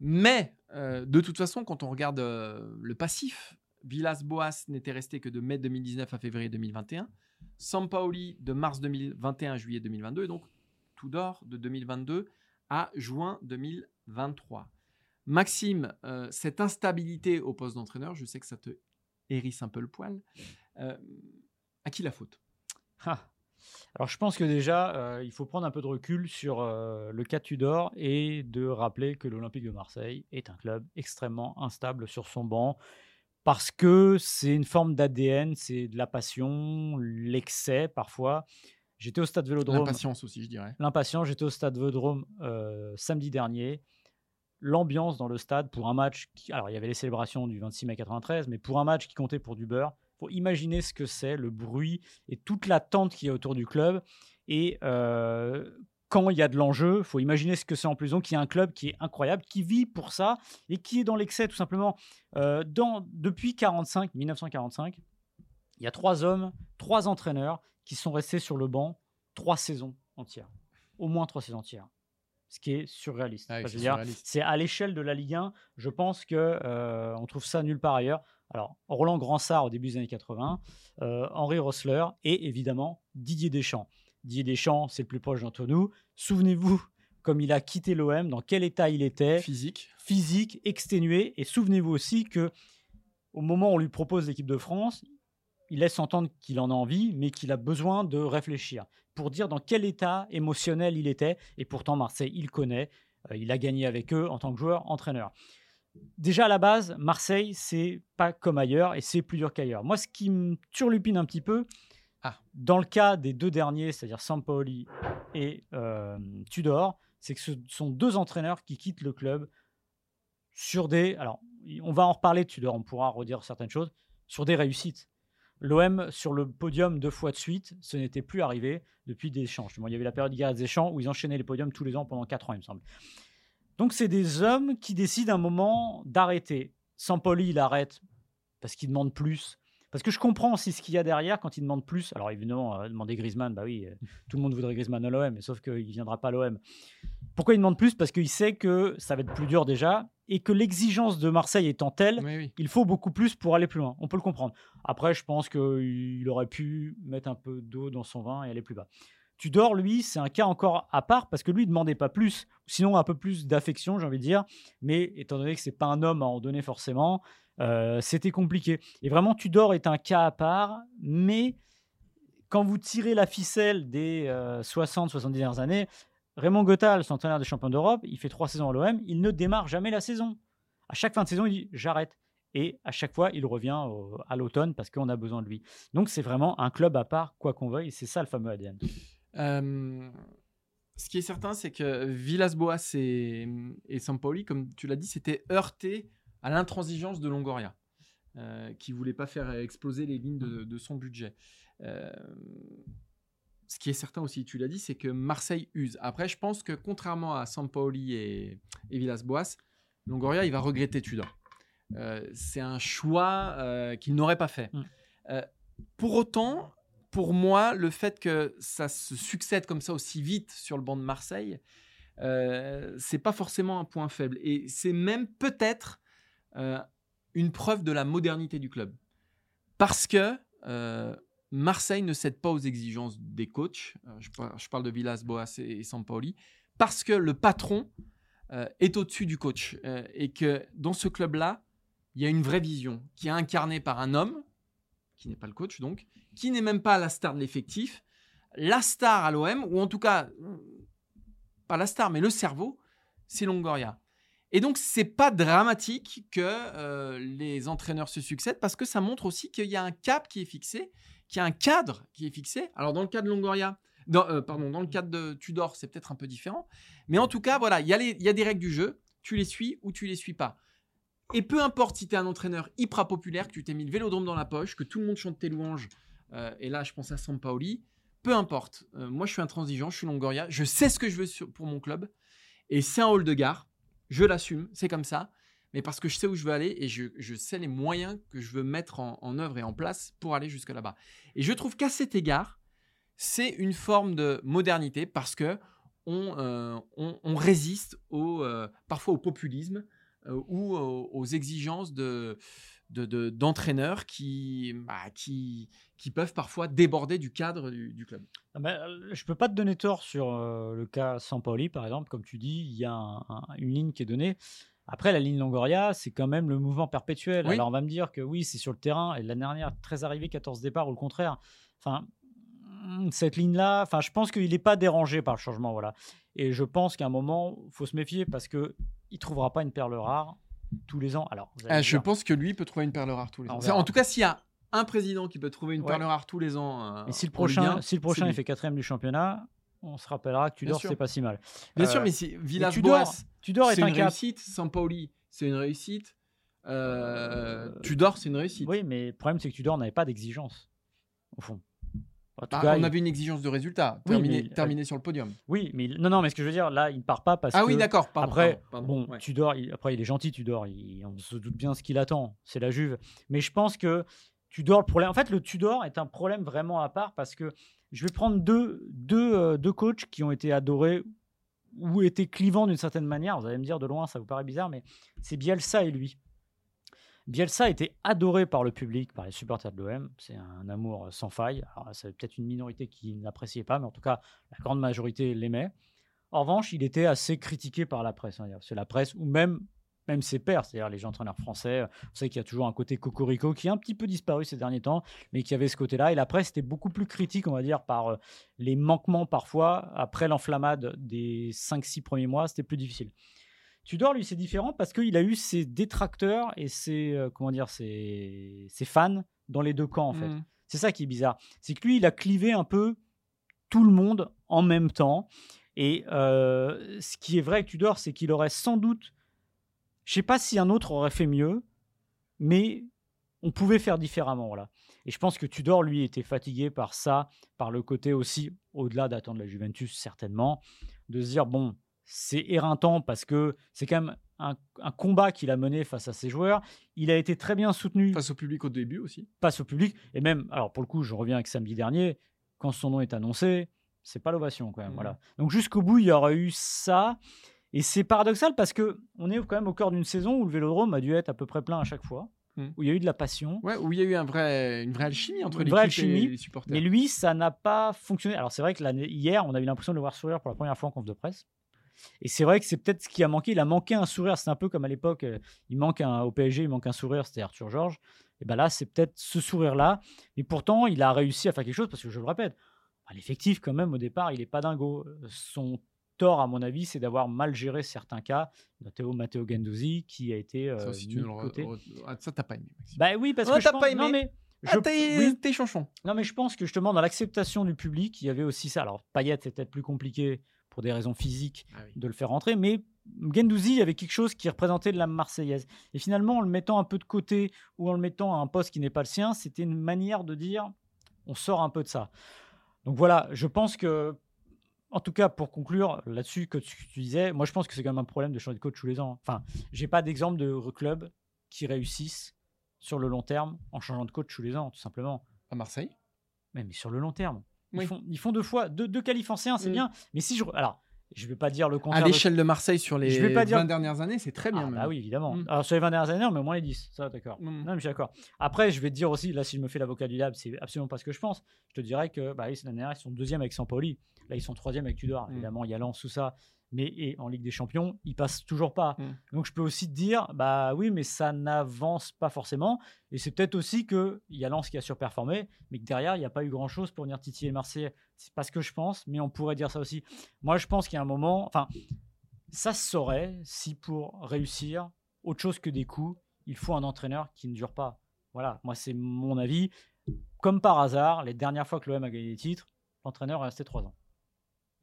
Mais euh, de toute façon, quand on regarde euh, le passif, Villas-Boas n'était resté que de mai 2019 à février 2021. Sampaoli de mars 2021 à juillet 2022 et donc Tudor de 2022 à juin 2023. Maxime, euh, cette instabilité au poste d'entraîneur, je sais que ça te hérisse un peu le poil. Euh, à qui la faute? Ah. Alors je pense que déjà, euh, il faut prendre un peu de recul sur euh, le cas Tudor et de rappeler que l'Olympique de Marseille est un club extrêmement instable sur son banc parce que c'est une forme d'ADN, c'est de la passion, l'excès parfois. J'étais au stade Vélodrome. L'impatience aussi, je dirais. L'impatience, j'étais au stade Vélodrome euh, samedi dernier. L'ambiance dans le stade pour un match, alors il y avait les célébrations du 26 mai 93, mais pour un match qui comptait pour du beurre, faut imaginer ce que c'est, le bruit et toute l'attente qu'il y a autour du club. Et euh, quand il y a de l'enjeu, faut imaginer ce que c'est en plus. Donc il y a un club qui est incroyable, qui vit pour ça et qui est dans l'excès tout simplement. Euh, depuis 45, 1945, il y a trois hommes, trois entraîneurs qui sont restés sur le banc trois saisons entières. Au moins trois saisons entières. Ce qui est surréaliste. Ah c'est surréaliste. c'est à l'échelle de la Ligue 1. Je pense que euh, on trouve ça nulle part ailleurs. Alors, Roland Gransart au début des années 80, euh, Henri Rossler et évidemment Didier Deschamps. Didier Deschamps, c'est le plus proche d'entre nous. Souvenez-vous, comme il a quitté l'OM, dans quel état il était Physique. physique, exténué. Et souvenez-vous aussi que au moment où on lui propose l'équipe de France, il laisse entendre qu'il en a envie, mais qu'il a besoin de réfléchir pour dire dans quel état émotionnel il était. Et pourtant, Marseille, il connaît. Euh, il a gagné avec eux en tant que joueur, entraîneur. Déjà à la base, Marseille, c'est pas comme ailleurs et c'est plus dur qu'ailleurs. Moi, ce qui me turlupine un petit peu, Ah. dans le cas des deux derniers, c'est-à-dire Sampaoli et euh, Tudor, c'est que ce sont deux entraîneurs qui quittent le club sur des. Alors, on va en reparler, Tudor, on pourra redire certaines choses, sur des réussites. L'OM sur le podium deux fois de suite, ce n'était plus arrivé depuis des échanges. il y avait la période Gareth Deschamps où ils enchaînaient les podiums tous les ans pendant quatre ans, il me semble. Donc, c'est des hommes qui décident un moment d'arrêter. Sampoli, il arrête parce qu'il demande plus. Parce que je comprends aussi ce qu'il y a derrière quand il demande plus. Alors évidemment, euh, demander Griezmann, bah oui, euh, (laughs) tout le monde voudrait Griezmann à l'OM, sauf qu'il ne viendra pas à l'OM. Pourquoi il demande plus? Parce qu'il sait que ça va être plus dur déjà et que l'exigence de Marseille étant telle, Oui, oui. il faut beaucoup plus pour aller plus loin. On peut le comprendre. Après, je pense qu'il aurait pu mettre un peu d'eau dans son vin et aller plus bas. Tudor, lui, c'est un cas encore à part parce que lui, il demandait pas plus, sinon un peu plus d'affection, j'ai envie de dire. Mais étant donné que c'est pas un homme à en donner forcément, euh, c'était compliqué. Et vraiment, Tudor est un cas à part, mais quand vous tirez la ficelle des 60-70 dernières années, Raymond Gottal, entraîneur des champions d'Europe, il fait trois saisons à l'OM, il ne démarre jamais la saison. À chaque fin de saison, il dit j'arrête. Et à chaque fois, il revient à l'automne parce qu'on a besoin de lui. Donc c'est vraiment un club à part, quoi qu'on veuille. C'est ça le fameux ADN. Euh, ce qui est certain, c'est que Villas-Boas et, et comme tu l'as dit, s'étaient heurtés à l'intransigeance de Longoria, euh, qui voulait pas faire exploser les lignes de, son budget. Euh, ce qui est certain aussi, tu l'as dit, c'est que Marseille use. Après, je pense que contrairement à Sampaoli et, et Villas-Boas, Longoria, il va regretter Tudor. Euh, c'est un choix euh, qu'il n'aurait pas fait. Mm. Euh, pour autant, pour moi, le fait que ça se succède comme ça aussi vite sur le banc de Marseille, c'est pas forcément un point faible. Et c'est même peut-être une preuve de la modernité du club. Parce que Marseille ne cède pas aux exigences des coachs. Je, parle de Villas, Boas et, Sampaoli. Parce que le patron est au-dessus du coach. et que dans ce club-là, il y a une vraie vision qui est incarnée par un homme, qui n'est pas le coach donc, qui n'est même pas la star de l'effectif. La star à l'OM, ou en tout cas, pas la star, mais le cerveau, c'est Longoria. Et donc, c'est pas dramatique que euh, les entraîneurs se succèdent parce que ça montre aussi qu'il y a un cap qui est fixé, qu'il y a un cadre qui est fixé. Alors, dans le cas de Longoria, dans, euh, pardon, dans le cadre de Tudor, c'est peut-être un peu différent. Mais en tout cas, voilà, il y, a des règles du jeu. Tu les suis ou tu les suis pas. Et peu importe si tu es un entraîneur hyper populaire, que tu t'es mis le vélodrome dans la poche, que tout le monde chante tes louanges, euh, et là je pense à Sampaoli, peu importe. Euh, moi je suis intransigeant, je suis Longoria, je sais ce que je veux pour mon club, et c'est un hall de gare, je l'assume, c'est comme ça, mais parce que je sais où je veux aller et je, sais les moyens que je veux mettre en, œuvre et en place pour aller jusque là-bas. Et je trouve qu'à cet égard, c'est une forme de modernité parce que on, euh, résiste au, parfois au populisme, euh, ou aux, exigences de, d'entraîneurs qui, bah, qui, peuvent parfois déborder du cadre du, club. Ah ben, je ne peux pas te donner tort sur euh, le cas Sampaoli, par exemple. Comme tu dis, il y a une ligne qui est donnée. Après, la ligne Longoria, c'est quand même le mouvement perpétuel. Alors, on va me dire que oui, c'est sur le terrain. Et l'année dernière, 13 arrivées, 14 départs, ou le contraire. Enfin, cette ligne-là, enfin, je pense qu'il n'est pas dérangé par le changement. Voilà. Et je pense qu'à un moment, il faut se méfier parce que il trouvera pas une perle rare tous les ans. Alors, ah, je pense que lui peut trouver une perle rare tous les ans. En tout cas, s'il y a un président qui peut trouver une perle rare tous les ans. Et si le prochain, si le prochain il fait quatrième du championnat, on se rappellera que Tudor c'est pas si mal. Bien sûr, euh, mais si Villas-Boas, Tudor, est, une réussite. Sampaoli, c'est une réussite. Euh, Tudor, c'est une réussite. Oui, mais le problème c'est que Tudor n'avait pas d'exigence au fond. Bah, on avait une exigence de résultat, terminer, euh, sur le podium. Oui, mais non, non, mais ce que je veux dire, là, il ne part pas parce ah que. Ah oui, d'accord. Après, bon, Tudor, il, après, il est gentil, Tudor. Il, on se doute bien ce qu'il attend. C'est la Juve. Mais je pense que Tudor, le problème. En fait, le Tudor est un problème vraiment à part parce que je vais prendre deux, deux, euh, deux coachs qui ont été adorés ou été clivants d'une certaine manière. Vous allez me dire de loin, ça vous paraît bizarre, mais c'est Bielsa et lui. Bielsa était adoré par le public, par les supporters de l'OM. C'est un amour sans faille. C'est peut-être une minorité qui n'appréciait pas, mais en tout cas, la grande majorité l'aimait. En revanche, il était assez critiqué par la presse. Hein. C'est la presse, ou même, même ses pairs, c'est-à-dire les entraîneurs français. Vous savez qu'il y a toujours un côté cocorico qui a un petit peu disparu ces derniers temps, mais qui avait ce côté-là. Et la presse était beaucoup plus critique, on va dire, par euh, les manquements parfois. Après l'enflammade des 5-6 premiers mois, c'était plus difficile. Tudor, lui, c'est différent parce qu'il a eu ses détracteurs et ses, euh, comment dire, ses, fans dans les deux camps, en fait. Mmh. C'est ça qui est bizarre. C'est que lui, il a clivé un peu tout le monde en même temps. Et euh, ce qui est vrai avec Tudor, c'est qu'il aurait sans doute, je sais pas si un autre aurait fait mieux, mais on pouvait faire différemment, voilà. Et je pense que Tudor, lui, était fatigué par ça, par le côté aussi, au-delà d'attendre la Juventus, certainement, de se dire, bon, c'est éreintant parce que c'est quand même un, combat qu'il a mené face à ses joueurs. Il a été très bien soutenu. Face au public au début aussi. Face au public. Et même, alors pour le coup, je reviens avec samedi dernier, quand son nom est annoncé, c'est pas l'ovation quand même. Mmh. Voilà. Donc jusqu'au bout, il y aura eu ça. Et c'est paradoxal parce que on est quand même au cœur d'une saison où le Vélodrome a dû être à peu près plein à chaque fois. Hmm. où il y a eu de la passion. Ouais, où il y a eu un vrai, une vraie alchimie entre Une vraie et alchimie, les supporters. Mais lui, ça n'a pas fonctionné. Alors c'est vrai que hier, on a eu l'impression de le voir sourire pour la première fois en conf de presse. Et c'est vrai que c'est peut-être ce qui a manqué. Il a manqué un sourire. C'est un peu comme à l'époque, euh, il manque un, au PSG, il manque un sourire, c'était Arthur Georges. Et ben là, c'est peut-être ce sourire-là. Et pourtant, il a réussi à faire quelque chose parce que je le répète, l'effectif, quand même, au départ, il n'est pas dingo. Euh, Son tort, à mon avis, c'est d'avoir mal géré certains cas, notamment Matteo Gendouzi, qui a été euh, Ça aussi, tu le côté. ah, ça, t'as pas aimé. Maxime. Bah oui, parce Ouais, que je t'as pense- pas Non, aimé. mais Ah, je- t'es oui. t'es chanchon. non, mais je pense que justement, dans l'acceptation du public, il y avait aussi ça. Alors, Payet, c'est peut-être plus compliqué pour des raisons physiques Ah oui. de le faire rentrer, mais Gendouzi, il y avait quelque chose qui représentait de la Marseillaise. Et finalement, en le mettant un peu de côté ou en le mettant à un poste qui n'est pas le sien, c'était une manière de dire on sort un peu de ça. Donc voilà, je pense que, en tout cas, pour conclure là-dessus, que tu, tu disais, moi je pense que c'est quand même un problème de changer de coach tous les ans. Enfin, j'ai pas d'exemple de clubs qui réussissent sur le long terme en changeant de coach tous les ans, tout simplement. À Marseille? Mais, mais sur le long terme. Ils, Oui. font, ils font deux fois, deux, deux qualifs anciens, c'est Mm. bien. Mais si je. Alors, je vais pas dire le À contraire. de- l'échelle de Marseille sur les Je vais pas dire- 20 dernières années, c'est très bien. Ah, bah oui, évidemment. Mm. Alors, sur les 20 dernières années, mais au moins les 10. Ça, d'accord. Mm. Non, mais je suis d'accord. Après, je vais te dire aussi, là, si je me fais l'avocat du diable, c'est absolument pas ce que je pense. Je te dirais que, bah oui, cette année ils sont deuxième avec Sampoli. Là, ils sont troisième avec Tudor. Mm. Évidemment, il y a Lens, tout ça. Mais et en Ligue des Champions, ils passent toujours pas. Mm. Donc, je peux aussi te dire, bah oui, mais ça n'avance pas forcément. Et c'est peut-être aussi qu'il y a Lens qui a surperformé, mais que derrière, il n'y a pas eu grand-chose pour venir titiller Marseille. C'est pas ce que je pense, mais on pourrait dire ça aussi. Moi, je pense qu'il y a un moment. Enfin, ça se saurait si pour réussir, autre chose que des coups, il faut un entraîneur qui ne dure pas. Voilà, moi c'est mon avis. Comme par hasard, les dernières fois que l'OM a gagné des titres, l'entraîneur est resté trois ans.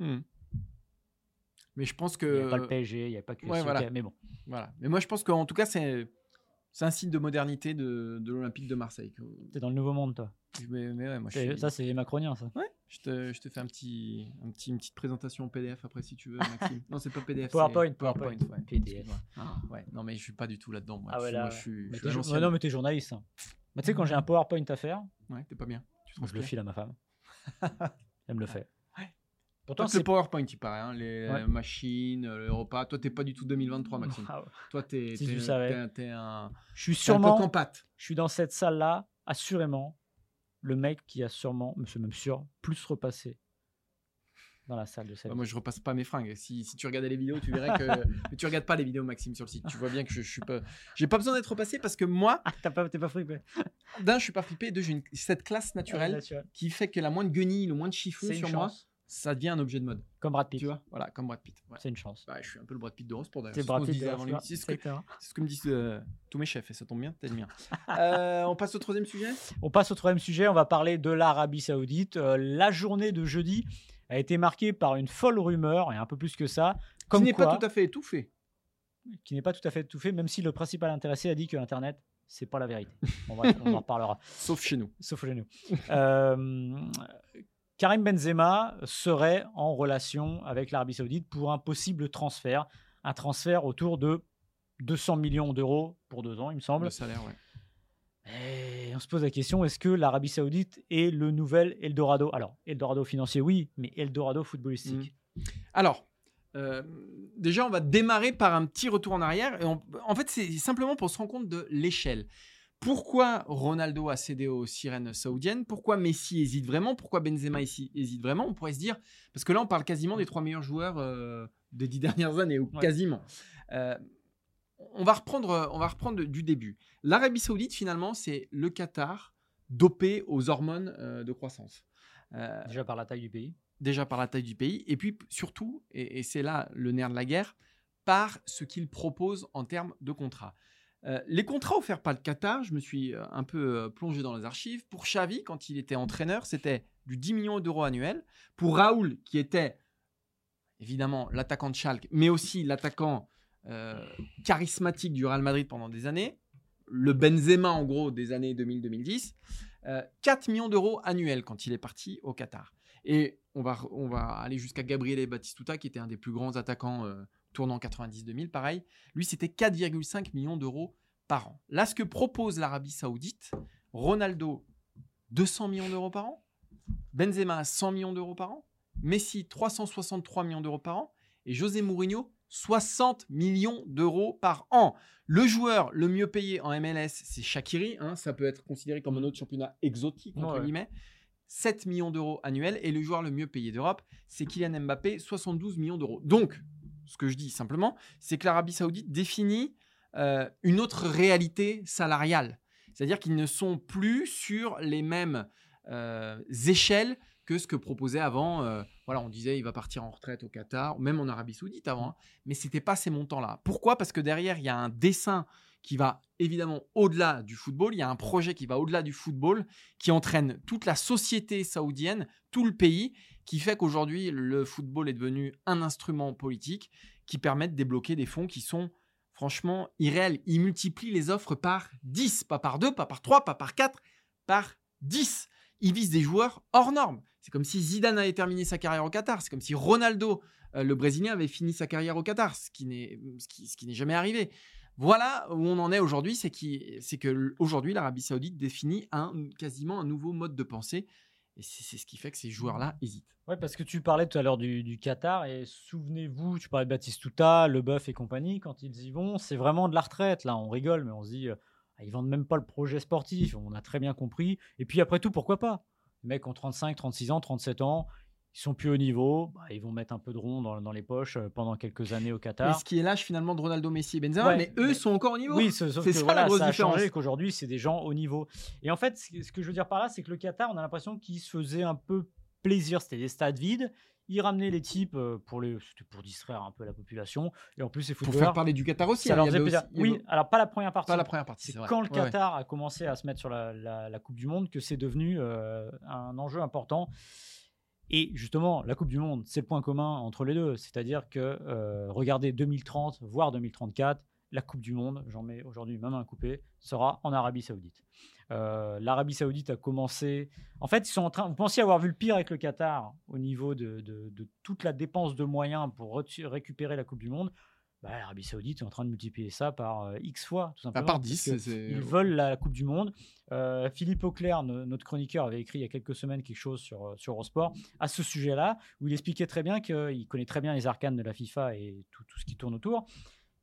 Hmm. Mais je pense que. Il n'y a pas le PSG, il n'y a pas que ouais, voilà. mais bon. Voilà. Mais moi, je pense qu'en tout cas, c'est. C'est un signe de modernité de, de l'Olympique de Marseille. T'es dans le nouveau monde, toi. Mais, mais ouais, moi, je suis- Ça, c'est macronien, ça. Je te, je te fais un petit, un petit, une petite présentation en PDF après si tu veux, (laughs) Maxime. non, c'est pas PDF. PowerPoint, PowerPoint. PowerPoint. ouais. PDF. Ouais, non, mais je suis pas du tout là-dedans. Moi, Ah je, ouais, suis- là, moi, ouais. je suis, je Mais suis jour- l'ancienne. ouais, non, mais t'es journaliste. hein. Bah, tu sais, quand j'ai un PowerPoint à faire, Ouais, t'es pas bien. Tu te je le file à ma femme. (laughs) Elle me le fait. Ouais. Pourtant, c'est le PowerPoint, il paraît. hein, les Ouais. machines, euh, le repas. Toi, t'es pas du tout 2023, (laughs) Maxime. Ah ouais. Toi, t'es Si t'es- un-. Je suis t'es un peu sûrement. je suis dans cette salle-là, assurément, le mec qui a sûrement, monsieur même sûr, plus repassé dans la salle de sa Bah, moi, je repasse pas mes fringues. Si, si tu regardais les vidéos, tu verrais que. (laughs) Mais tu regardes pas les vidéos, Maxime, sur le site. Tu vois bien que je, je suis pas. J'ai pas besoin d'être repassé parce que moi, Ah, t'as pas, t'es pas frippé. d'un, je suis pas flippé. Deux, j'ai une- cette classe naturelle Ah, naturel. qui fait que la moindre guenille, le moindre chiffon C'est une sur moi, chance. Ça devient un objet de mode. Comme Brad Pitt. Tu vois Voilà, comme Brad Pitt. Ouais. C'est une chance. Bah, je suis un peu le Brad Pitt de Rose pour d'ailleurs. C'est C'est ce Brad Pitt. avant. C'est ce que- ce me disent euh, tous mes chefs et ça tombe bien, t'es le mien. (laughs) Euh, on passe au troisième sujet? On passe au troisième sujet. On va parler de l'Arabie Saoudite. Euh, la journée de jeudi a été marquée par une folle rumeur et un peu plus que ça. Comme Qui n'est pas tout à fait étouffé. qui n'est pas tout à fait étouffé, même si le principal intéressé a dit que Internet, c'est pas la vérité. (laughs) On en reparlera. Sauf chez nous. sauf chez nous. Euh, Karim Benzema serait en relation avec l'Arabie Saoudite pour un possible transfert, un transfert autour de 200 millions d'euros pour deux ans, il me semble. Le salaire, ouais. Et on se pose la question est-ce que l'Arabie Saoudite est le nouvel Eldorado? Alors, Eldorado financier, oui, mais Eldorado footballistique. Alors, euh, déjà, on va démarrer par un petit retour en arrière. Et on- en fait, c'est simplement pour se rendre compte de l'échelle. Pourquoi Ronaldo a cédé aux sirènes saoudiennes? Pourquoi Messi hésite vraiment? Pourquoi Benzema hési- hésite vraiment? On pourrait se dire, parce que là, on parle quasiment des trois meilleurs joueurs euh, des dix (laughs) dernières années, ou Ouais. quasiment. Euh, on, va reprendre, on va reprendre du début. L'Arabie Saoudite, finalement, c'est le Qatar dopé aux hormones euh, de croissance. Déjà par la taille du pays. déjà par la taille du pays, et puis surtout, et, et c'est là le nerf de la guerre, par ce qu'il propose en termes de contrats. Euh, les contrats offerts par le Qatar, je me suis euh, un peu euh, plongé dans les archives. Pour Xavi, quand il était entraîneur, c'était du 10 millions d'euros annuels. Pour Raoul, qui était évidemment l'attaquant de Schalke, mais aussi l'attaquant charismatique du Real Madrid pendant des années, le Benzema en gros des années 2000-2010, euh, 4 millions d'euros annuels quand il est parti au Qatar. Et on va, on va aller jusqu'à Gabriele Batistuta, qui était un des plus grands attaquants tournant 90-2000, pareil. Lui, c'était 4,5 millions d'euros par an. Là, ce que propose l'Arabie Saoudite, Ronaldo, 200 millions d'euros par an. Benzema, 100 millions d'euros par an. Messi, 363 millions d'euros par an. Et José Mourinho, 60 millions d'euros par an. Le joueur le mieux payé en MLS, c'est Shakiri. hein, ça peut être considéré comme un autre championnat exotique, entre Ouais. guillemets. 7 millions d'euros annuels. Et le joueur le mieux payé d'Europe, c'est Kylian Mbappé, 72 millions d'euros. Donc, ce que je dis simplement, c'est que l'Arabie Saoudite définit euh, une autre réalité salariale. C'est-à-dire qu'ils ne sont plus sur les mêmes euh, échelles que ce que proposait avant. euh, voilà, on disait il va partir en retraite au Qatar, même en Arabie Saoudite avant, hein, mais c'était pas ces montants-là. Pourquoi? Parce que derrière il y a un dessin qui va évidemment au-delà du football. Il y a un projet qui va au-delà du football, qui entraîne toute la société saoudienne, tout le pays, qui fait qu'aujourd'hui le football est devenu un instrument politique qui permet de débloquer des fonds qui sont franchement irréels. Il multiplie les offres par 10, pas par 2, pas par 3, pas par 4, par 10. Il vise des joueurs hors normes. C'est comme si Zidane avait terminé sa carrière au Qatar. C'est comme si Ronaldo, euh, le Brésilien, avait fini sa carrière au Qatar, ce qui n'est ce qui, ce qui jamais arrivé. Voilà où on en est aujourd'hui, c'est c'est que aujourd'hui l'Arabie Saoudite définit quasiment un nouveau mode de pensée, et c'est ce qui fait que ces joueurs-là hésitent. Ouais, parce que tu parlais tout à l'heure du, Qatar et souvenez-vous, tu parlais de Baptiste Leboeuf et compagnie, quand ils y vont, c'est vraiment de la retraite. Là, on rigole, mais on se dit, euh, ah, ils vendent même pas le projet sportif. On a très bien compris. Et puis après tout, pourquoi pas? Les mecs ont 35, 36 ans, 37 ans, ils sont plus au niveau, bah, ils vont mettre un peu de rond dans, dans les poches euh, pendant quelques années au Mais Qatar. ce qui est l'âge finalement de Ronaldo, Messi et Benzema, Ouais, mais eux mais- sont encore au niveau. Oui, C'est ça voilà, la grosse ça a différence. changé qu'aujourd'hui, c'est des gens au niveau. Et en fait, ce que je veux dire par là, c'est que le Qatar, on a l'impression qu'il se faisait un peu plaisir. C'était des stades vides. Ils ramenaient les types euh, pour, les, pour distraire un peu la population. Et en plus, Pour footballeurs, faire parler du Qatar aussi. ça hein, leur faisait plaisir. aussi- Oui, alors pas la première partie. Pas la première partie. C'est quand le Ouais, ouais. Qatar a commencé à se mettre sur la, la- la Coupe du Monde que c'est devenu euh, un enjeu important. Et justement, la Coupe du Monde, c'est le point commun entre les deux. C'est-à-dire que, euh, regardez, 2030, voire 2034, la Coupe du Monde, j'en mets aujourd'hui ma main coupée, sera en Arabie Saoudite. Euh, L'Arabie Saoudite a commencé. En fait, ils sont en train. Vous pensiez avoir vu le pire avec le Qatar au niveau de, toute la dépense de moyens pour récupérer la Coupe du Monde. Bah, L'Arabie Saoudite est en train de multiplier ça par euh, X fois, tout Bah, simplement. par parce 10. que c'est- ils veulent la Coupe du Monde. Euh, Philippe Auclair, no- notre chroniqueur, avait écrit il y a quelques semaines quelque chose sur, euh, sur Eurosport à ce sujet-là, où il expliquait très bien qu'il connaît très bien les arcanes de la FIFA et tout, tout ce qui tourne autour,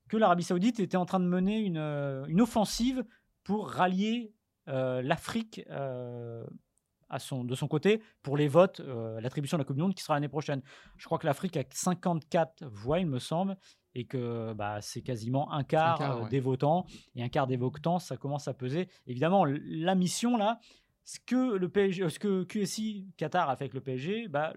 que l'Arabie Saoudite était en train de mener une, une offensive pour rallier euh, l'Afrique à son, de son côté pour les votes, euh, l'attribution de la Coupe du Monde qui sera l'année prochaine. Je crois que l'Afrique a 54 voix, il me semble, et que bah, c'est quasiment un quart, quart, euh, ouais. des votants. Et un quart des votants, ça commence à peser. Évidemment, la mission là, ce que le PSG, euh, ce que QSI Qatar a fait avec le PSG, bah,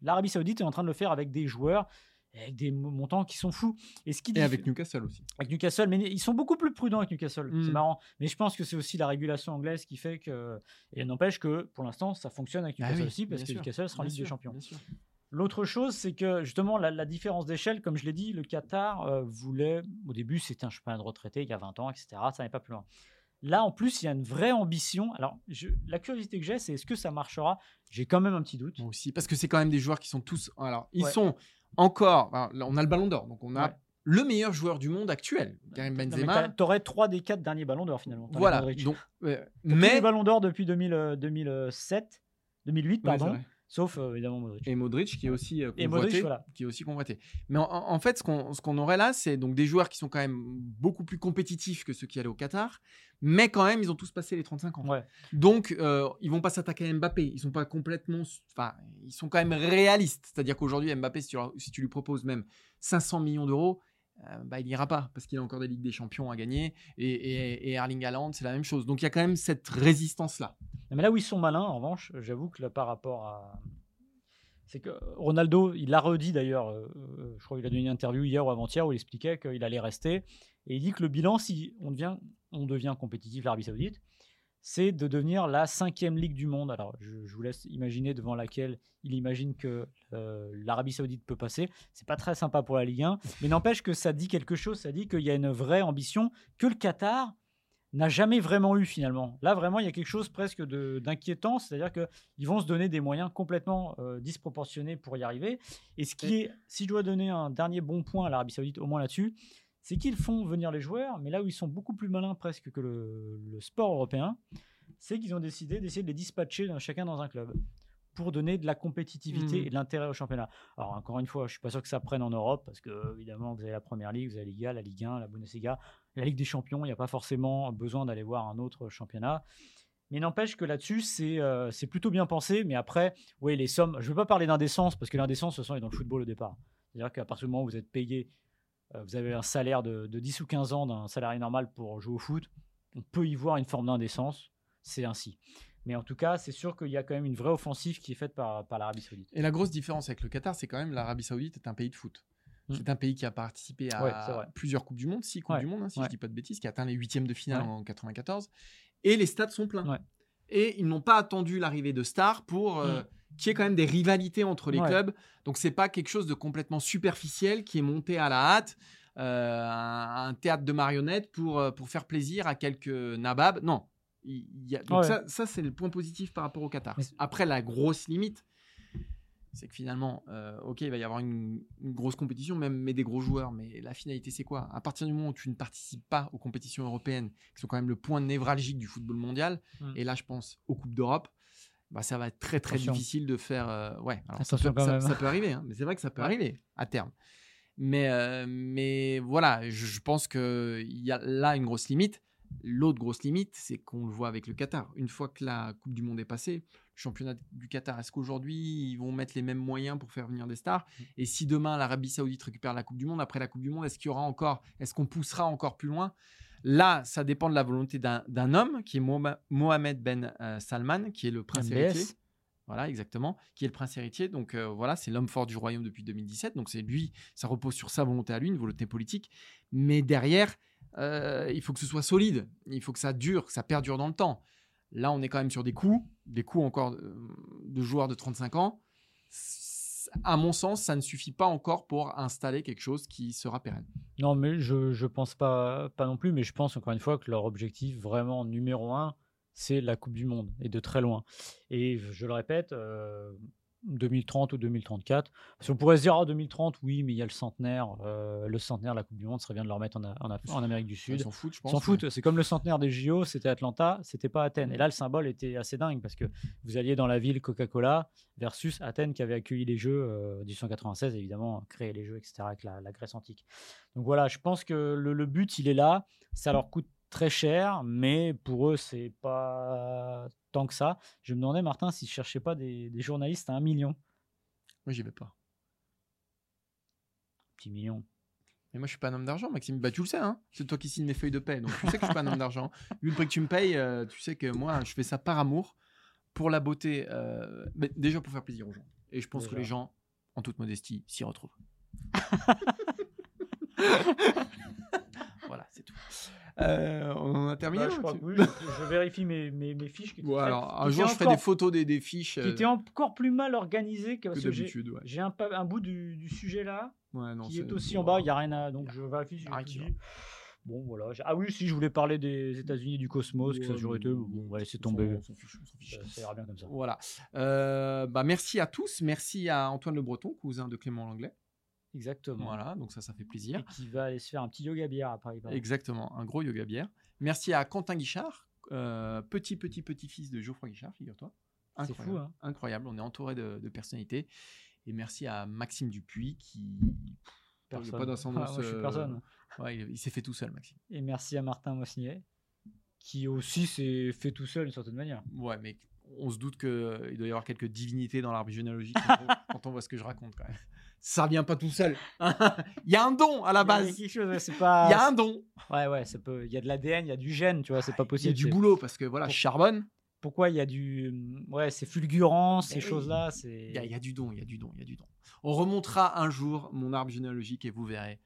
l'Arabie Saoudite est en train de le faire avec des joueurs avec des mo- montants qui sont fous. Et ce qui Et avec Newcastle aussi. avec Newcastle, mais ils sont beaucoup plus prudents avec Newcastle. Mm. C'est marrant. Mais je pense que c'est aussi la régulation anglaise qui fait que. Et n'empêche que pour l'instant, ça fonctionne avec Ah Newcastle oui, aussi, parce que sûr, Newcastle sera en Ligue des sûr, Champions. L'autre chose, c'est que justement, la, la différence d'échelle, comme je l'ai dit, le Qatar euh, voulait. Au début, c'était un championnat de retraité il y a 20 ans, etc. Ça n'est pas plus loin. Là, en plus, il y a une vraie ambition. Alors, je- la curiosité que j'ai, c'est est-ce que ça marchera? J'ai quand même un petit doute. Moi aussi, parce que c'est quand même des joueurs qui sont tous. Alors, ils Ouais. sont encore. alors, on a le Ballon d'Or, donc on a Ouais. le meilleur joueur du monde actuel, Karim mais Benzema. T'aurais trois des quatre derniers ballons d'or finalement. Voilà. Donc, euh, tous les mais ballons d'or depuis 2000, euh, 2007, 2008, Ouais, c'est pardon. Sauf euh, évidemment Modric. et Modric qui est aussi euh, Et convoité, Modric, voilà. qui est aussi convoité. Mais en, en fait, ce qu'on aurait là, c'est donc des joueurs qui sont quand même beaucoup plus compétitifs que ceux qui allaient au Qatar, mais quand même, ils ont tous passé les 35 ans. Ouais. Donc, euh, ils vont pas s'attaquer à Mbappé. Ils sont pas complètement, enfin, ils sont quand même réalistes. C'est-à-dire qu'aujourd'hui, Mbappé, si tu, leur- si tu lui proposes même 500 millions d'euros, bah, il n'ira pas parce qu'il a encore des Ligues des Champions à gagner. Et, et, et Erling Haaland, c'est la même chose. Donc, il y a quand même cette résistance-là. Mais là où ils sont malins, en revanche, j'avoue que par rapport à. C'est que Ronaldo, il l'a redit d'ailleurs, euh, euh, je crois qu'il a donné une interview hier ou avant-hier où il expliquait qu'il allait rester. Et il dit que le bilan, si on devient compétitif, l'Arabie Saoudite, c'est de devenir la cinquième ligue du monde. Alors, je, je vous laisse imaginer devant laquelle il imagine que euh, l'Arabie Saoudite peut passer. C'est pas très sympa pour la Ligue 1, mais n'empêche que ça dit quelque chose. Ça dit qu'il y a une vraie ambition que le Qatar n'a jamais vraiment eu finalement. Là, vraiment, il y a quelque chose presque d'inquiétant, c'est-à-dire qu'ils vont se donner des moyens complètement euh, disproportionnés pour y arriver. Et ce qui est, si je dois donner un dernier bon point à l'Arabie Saoudite, au moins là-dessus, c'est qu'ils font venir les joueurs, mais là où ils sont beaucoup plus malins presque que le, le sport européen, c'est qu'ils ont décidé d'essayer de les dispatcher dans- chacun dans un club. pour donner de la compétitivité Mhm. et de l'intérêt au championnat. Alors encore une fois, je suis pas sûr que ça prenne en Europe parce que évidemment vous avez la Première Ligue, vous avez la Liga, la Ligue 1, la Bundesliga, la Ligue des Champions. Il n'y a pas forcément besoin d'aller voir un autre championnat. Mais n'empêche que là-dessus, c'est euh, plutôt bien pensé. Mais après, oui, les sommes, je ne veux pas parler d'indécence parce que l'indécence, ce sont est dans le football au départ. C'est-à-dire qu'à partir du moment où vous êtes payé, vous avez un salaire de, de 10 ou 15 ans d'un salarié normal pour jouer au foot, on peut y voir une forme d'indécence. C'est ainsi. Mais en tout cas, c'est sûr qu'il y a quand même une vraie offensive qui est faite par, par l'Arabie Saoudite. Et la grosse différence avec le Qatar, c'est quand même l'Arabie Saoudite est un pays de foot. Mm. C'est un pays qui a participé à Ouais, plusieurs Coupes du Monde, six Coupes Ouais, du Monde, hein, si ouais. je dis pas de bêtises, qui a atteint les huitièmes de finale en 94. Et les stades sont pleins. Et ils n'ont pas attendu l'arrivée de stars pour euh, Mm. Qu'il y ait quand même des rivalités entre les Ouais. clubs. Donc c'est pas quelque chose de complètement superficiel qui est monté à la hâte. euh, un, un théâtre de marionnettes pour, euh, pour faire plaisir à quelques nababs. Non. Il il y a, donc Ouais. ça, ça c'est le point positif par rapport au Qatar. Après, la grosse limite, c'est que finalement, euh, ok, il va y avoir une, une grosse compétition, même mais des gros joueurs, mais la finalité, c'est quoi? À partir du moment où tu ne participes pas aux compétitions européennes, qui sont quand même le point névralgique du football mondial, Mm. et là, je pense aux Coupes d'Europe, bah, ça va être très très Attention. difficile de faire. euh, ouais, alors ça, Attention peut, quand ça- même. ça peut arriver, hein, mais c'est vrai que ça peut Ouais. arriver à terme. Mais, euh, mais voilà, je, je pense qu'il y a là une grosse limite. L'autre grosse limite, c'est qu'on le voit avec le Qatar. Une fois que la Coupe du Monde est passée, le championnat du Qatar, est-ce qu'aujourd'hui ils vont mettre les mêmes moyens pour faire venir des stars? Et si demain l'Arabie Saoudite récupère la Coupe du Monde, après la Coupe du Monde, est-ce qu'il y aura encore, est-ce qu'on poussera encore plus loin? Là, ça dépend de la volonté d'un homme qui est Mohamed- Ben euh, Salman, qui est le prince MBS. héritier. Voilà, exactement, qui est le prince héritier. Donc euh, voilà, c'est l'homme fort du royaume depuis 2017. Donc c'est lui, ça repose sur sa volonté à lui, une volonté politique. Mais derrière, euh, il faut que ce soit solide. Il faut que ça dure, que ça perdure dans le temps. Là, on est quand même sur des coups, des coups encore de joueurs de 35 ans. À mon sens, ça ne suffit pas encore pour installer quelque chose qui sera pérenne. Non, mais je je pense pas, pas non plus, mais je pense encore une fois que leur objectif vraiment numéro un, c'est la Coupe du Monde, et de très loin. Et je le répète, euh, 2030 ou 2034, parce qu'on pourrait se dire, ah, 2030, oui, mais il y a le centenaire, euh, le centenaire de la Coupe du Monde, ce serait bien de le remettre en, Amérique du Ils Sud. s'en foutent, je pense. S'en foutent, c'est comme le centenaire des JO, c'était Atlanta, c'était pas Athènes. Et là, le symbole était assez dingue parce que vous alliez dans la ville Coca-Cola versus Athènes qui avait accueilli les Jeux euh, 1896, évidemment, créé les Jeux, etc., avec la, la Grèce antique. Donc voilà, je pense que le, le but, il est là. Ça leur coûte très cher, mais pour eux, c'est pas tant que ça. Je me demandais, Martin, s'ils ne cherchaient pas des, des journalistes à un million. Moi, j'y vais pas. Petit million. Mais moi, je suis pas un homme d'argent, Maxime. Bah, tu le sais, hein. C'est toi qui signes mes feuilles de paie. Donc, tu sais que je suis pas un homme d'argent. (laughs) Vu le prix que tu me payes, euh, tu sais que moi, je fais ça par amour, pour la beauté. euh, mais déjà pour faire plaisir aux gens. Et je pense que les gens, en toute modestie, s'y retrouvent. (laughs) voilà, c'est tout. Euh, on en a terminé Bah, je, crois que oui, (laughs) je, je vérifie mes, mes, mes fiches. qui étaient Bon, alors, un qui jour, étaient je ferai des photos des, des fiches. qui euh, était encore plus mal organisé que, que d'habitude. Ouais. j'ai un, bout du, du sujet là Ouais, non, qui c'est- est aussi en bas, il n'y a rien à. Donc je vérifie si j'ai rien tout qui va. dit. Bon, voilà. Ah oui, si je voulais parler des États-Unis, du cosmos, que ça a Ouais, toujours été. Bon, on va laisser on fiche, on fiche. Ça, ça ira bien comme ça. Voilà. Euh, bah, merci à tous. Merci à Antoine Le Breton, cousin de Clément Langlais. Exactement. Voilà, donc ça, ça fait plaisir. Et qui va aller se faire un petit yoga bière après. il paraît. Exactement, un gros yoga bière. Merci à Quentin Guichard, euh, petit, petit, petit-fils de Geoffroy Guichard, figure-toi. C'est Incroyable, fou, hein. Incroyable, on est entouré de, de personnalités. Et merci à Maxime Dupuis qui. Personne. Pas d'ascendance. Ah, moi, je suis euh, personne. ouais, il, il s'est fait tout seul, Maxime. Et merci à Martin Mossinier, qui aussi s'est fait tout seul d'une certaine manière. Ouais, mais on se doute qu'il doit y avoir quelques divinités dans l'arbre généalogique (laughs) quand on voit ce que je raconte quand même. Ça vient pas tout seul. il y a un don à la Il y a base. chose, Il pas. y a un don. Ouais, ouais, ça peut. Il y a de l'ADN, il y a du gène, tu vois, c'est pas Il y possible. a du boulot parce que voilà, Pour- je charbonne. Pourquoi il y a du. Ouais, c'est fulgurant, ces oui. choses-là. Il y, a- il y a du don, il y a du don, il y a du don. On remontera un jour mon arbre généalogique et vous verrez.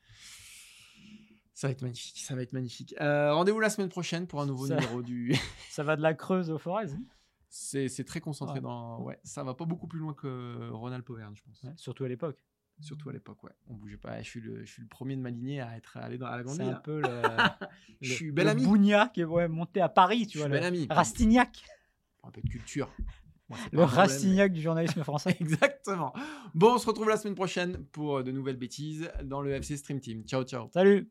Ça va être magnifique, ça va être magnifique. Euh, Rendez-vous la semaine prochaine pour un nouveau Ça- numéro du. Ça va de la Creuse au Forez. hein c'est c'est très concentré Ouais. dans. Ouais, ça va pas beaucoup plus loin que Ronald Poverne, je pense. Ouais, surtout à l'époque. Surtout à l'époque, ouais. On bougeait pas. Je suis le, je suis le premier de ma lignée à être allé dans à la grande C'est un là. peu le. (laughs) Je suis bel le ami. Bougna qui est ouais, monté à Paris, Je tu suis vois. bel le ami. Rastignac. Un peu de culture. Le Rastignac du journalisme français. (laughs) Exactement. Bon, on se retrouve la semaine prochaine pour de nouvelles bêtises dans le FC Stream Team. Ciao, ciao. Salut